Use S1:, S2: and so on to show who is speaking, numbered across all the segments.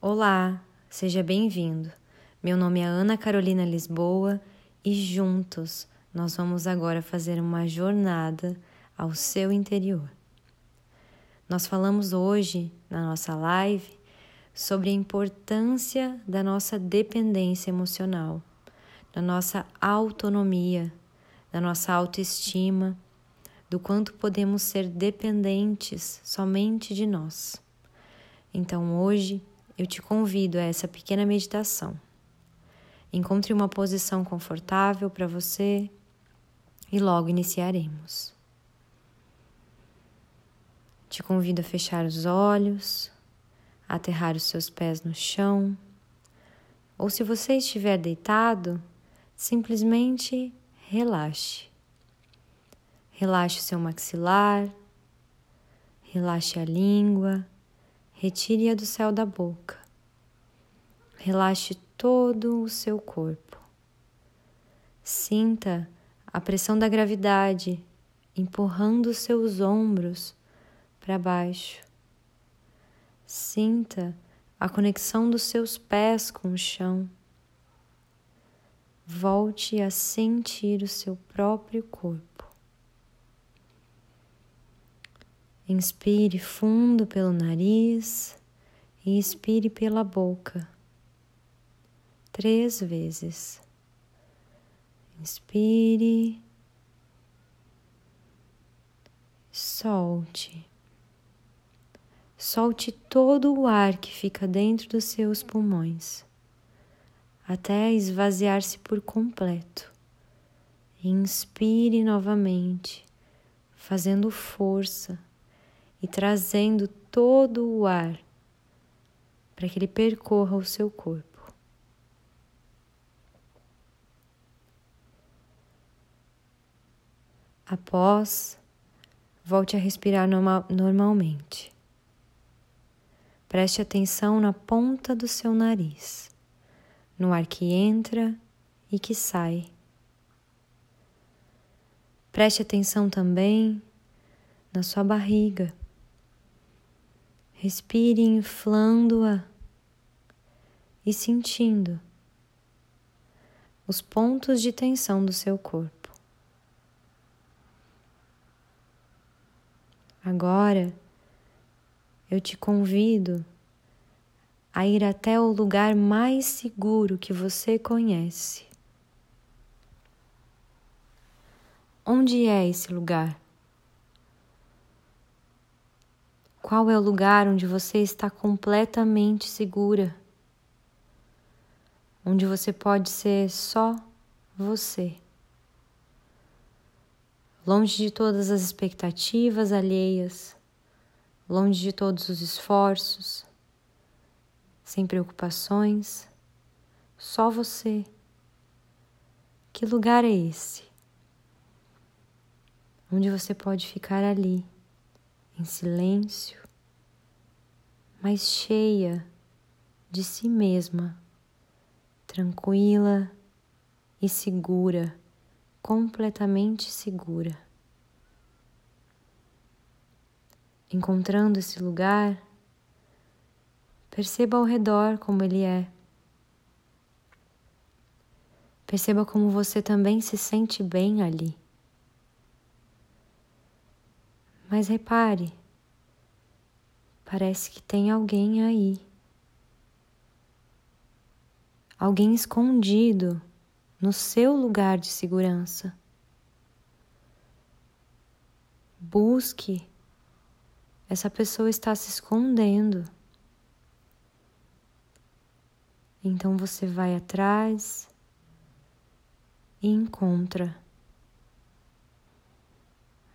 S1: Olá, seja bem-vindo. Meu nome é Ana Carolina Lisboa e juntos nós vamos agora fazer uma jornada ao seu interior. Nós falamos hoje na nossa live sobre a importância da nossa dependência emocional, da nossa autonomia, da nossa autoestima, do quanto podemos ser dependentes somente de nós. Então hoje eu te convido a essa pequena meditação. Encontre uma posição confortável para você e logo iniciaremos. Te convido a fechar os olhos, a aterrar os seus pés no chão, ou se você estiver deitado, simplesmente relaxe. Relaxe o seu maxilar, relaxe a língua retire-a do céu da boca. Relaxe todo o seu corpo. Sinta a pressão da gravidade empurrando seus ombros para baixo. Sinta a conexão dos seus pés com o chão. Volte a sentir o seu próprio corpo. Inspire fundo pelo nariz e expire pela boca. Três vezes. Inspire. Solte. Solte todo o ar que fica dentro dos seus pulmões, até esvaziar-se por completo. Inspire novamente, fazendo força e trazendo todo o ar para que ele percorra o seu corpo. Após, volte a respirar normal, normalmente. Preste atenção na ponta do seu nariz, no ar que entra e que sai. Preste atenção também na sua barriga Respire inflando-a e sentindo os pontos de tensão do seu corpo. Agora eu te convido a ir até o lugar mais seguro que você conhece. Onde é esse lugar? Qual é o lugar onde você está completamente segura? Onde você pode ser só você. Longe de todas as expectativas alheias, longe de todos os esforços, sem preocupações, só você. Que lugar é esse? Onde você pode ficar ali em silêncio, mas cheia de si mesma, tranquila e segura, completamente segura. Encontrando esse lugar, perceba ao redor como ele é. Perceba como você também se sente bem ali. Mas repare, parece que tem alguém aí. Alguém escondido no seu lugar de segurança. Busque. Essa pessoa está se escondendo. Então você vai atrás e encontra.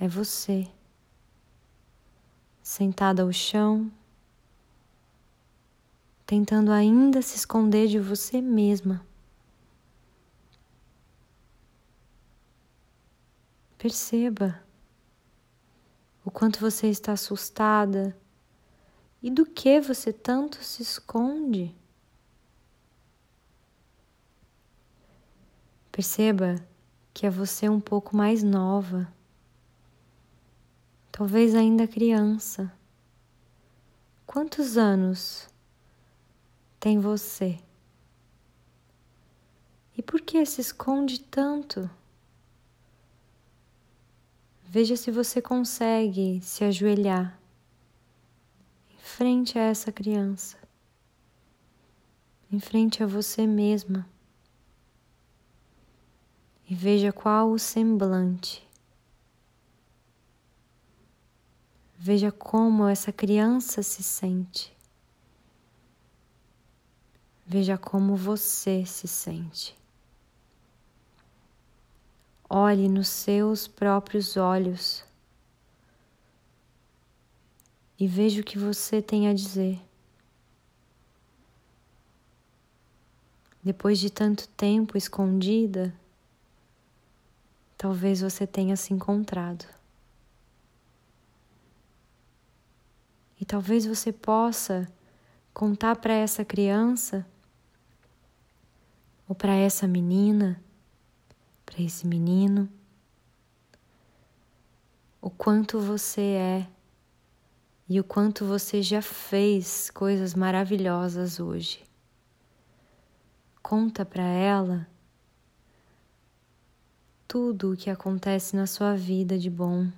S1: É você sentada ao chão, tentando ainda se esconder de você mesma. Perceba o quanto você está assustada e do que você tanto se esconde. Perceba que é você um pouco mais nova talvez ainda criança. Quantos anos tem você. E por que se esconde tanto? Veja se você consegue se ajoelhar em frente a essa criança, em frente a você mesma, e veja qual o semblante Veja como essa criança se sente. Veja como você se sente. Olhe nos seus próprios olhos e veja o que você tem a dizer. Depois de tanto tempo escondida, talvez você tenha se encontrado. Talvez você possa contar para essa criança ou para essa menina, para esse menino, o quanto você é e o quanto você já fez coisas maravilhosas hoje. Conta para ela tudo o que acontece na sua vida de bom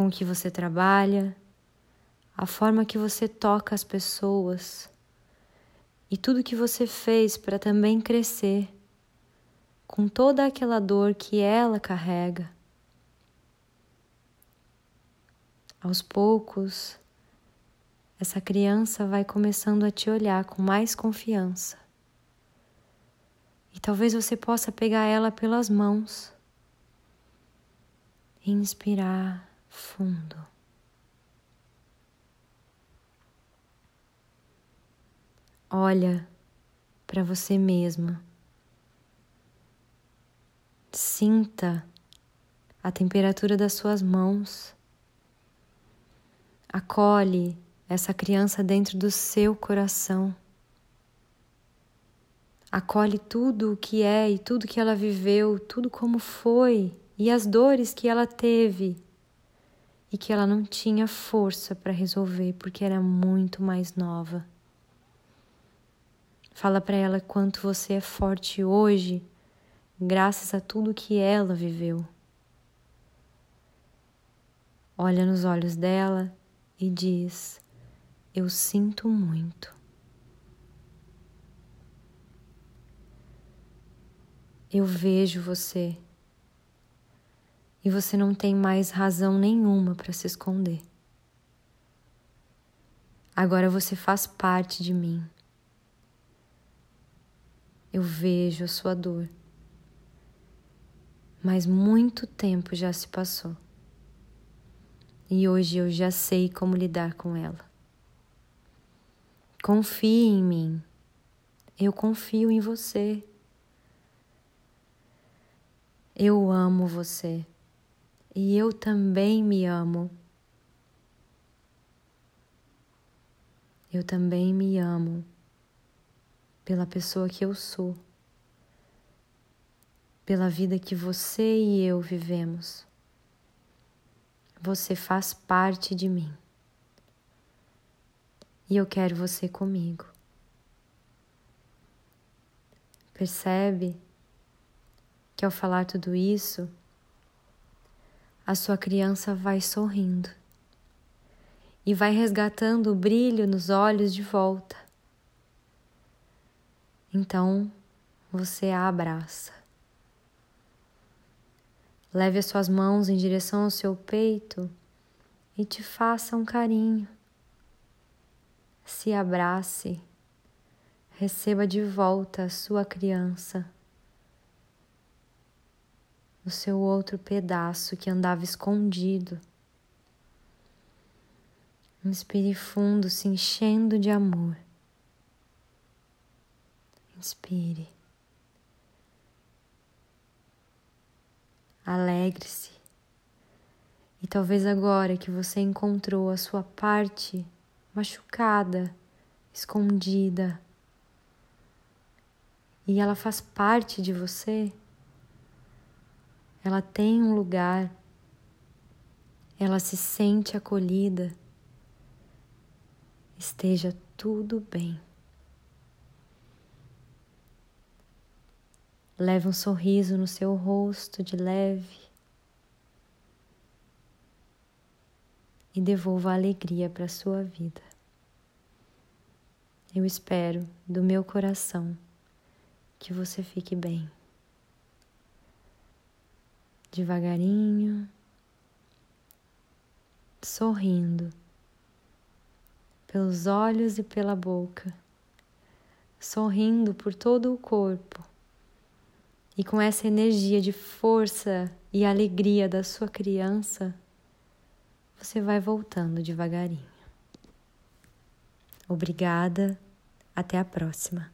S1: com que você trabalha, a forma que você toca as pessoas e tudo que você fez para também crescer com toda aquela dor que ela carrega. Aos poucos, essa criança vai começando a te olhar com mais confiança. E talvez você possa pegar ela pelas mãos, inspirar fundo. Olha para você mesma. Sinta a temperatura das suas mãos. Acolhe essa criança dentro do seu coração. Acolhe tudo o que é e tudo que ela viveu, tudo como foi e as dores que ela teve e que ela não tinha força para resolver porque era muito mais nova. Fala para ela quanto você é forte hoje, graças a tudo que ela viveu. Olha nos olhos dela e diz: Eu sinto muito. Eu vejo você e você não tem mais razão nenhuma para se esconder. Agora você faz parte de mim. Eu vejo a sua dor, mas muito tempo já se passou e hoje eu já sei como lidar com ela. Confie em mim, eu confio em você. Eu amo você e eu também me amo. Eu também me amo pela pessoa que eu sou, pela vida que você e eu vivemos. Você faz parte de mim e eu quero você comigo. Percebe que ao falar tudo isso, a sua criança vai sorrindo e vai resgatando o brilho nos olhos de volta. Então você a abraça. Leve as suas mãos em direção ao seu peito e te faça um carinho. Se abrace, receba de volta a sua criança o seu outro pedaço que andava escondido. Inspire fundo, se enchendo de amor. Inspire. Alegre-se. E talvez agora que você encontrou a sua parte machucada, escondida, e ela faz parte de você, ela tem um lugar, ela se sente acolhida. Esteja tudo bem. Leve um sorriso no seu rosto de leve e devolva alegria para a sua vida. Eu espero do meu coração que você fique bem. Devagarinho, sorrindo pelos olhos e pela boca, sorrindo por todo o corpo. E com essa energia de força e alegria da sua criança, você vai voltando devagarinho. Obrigada, até a próxima.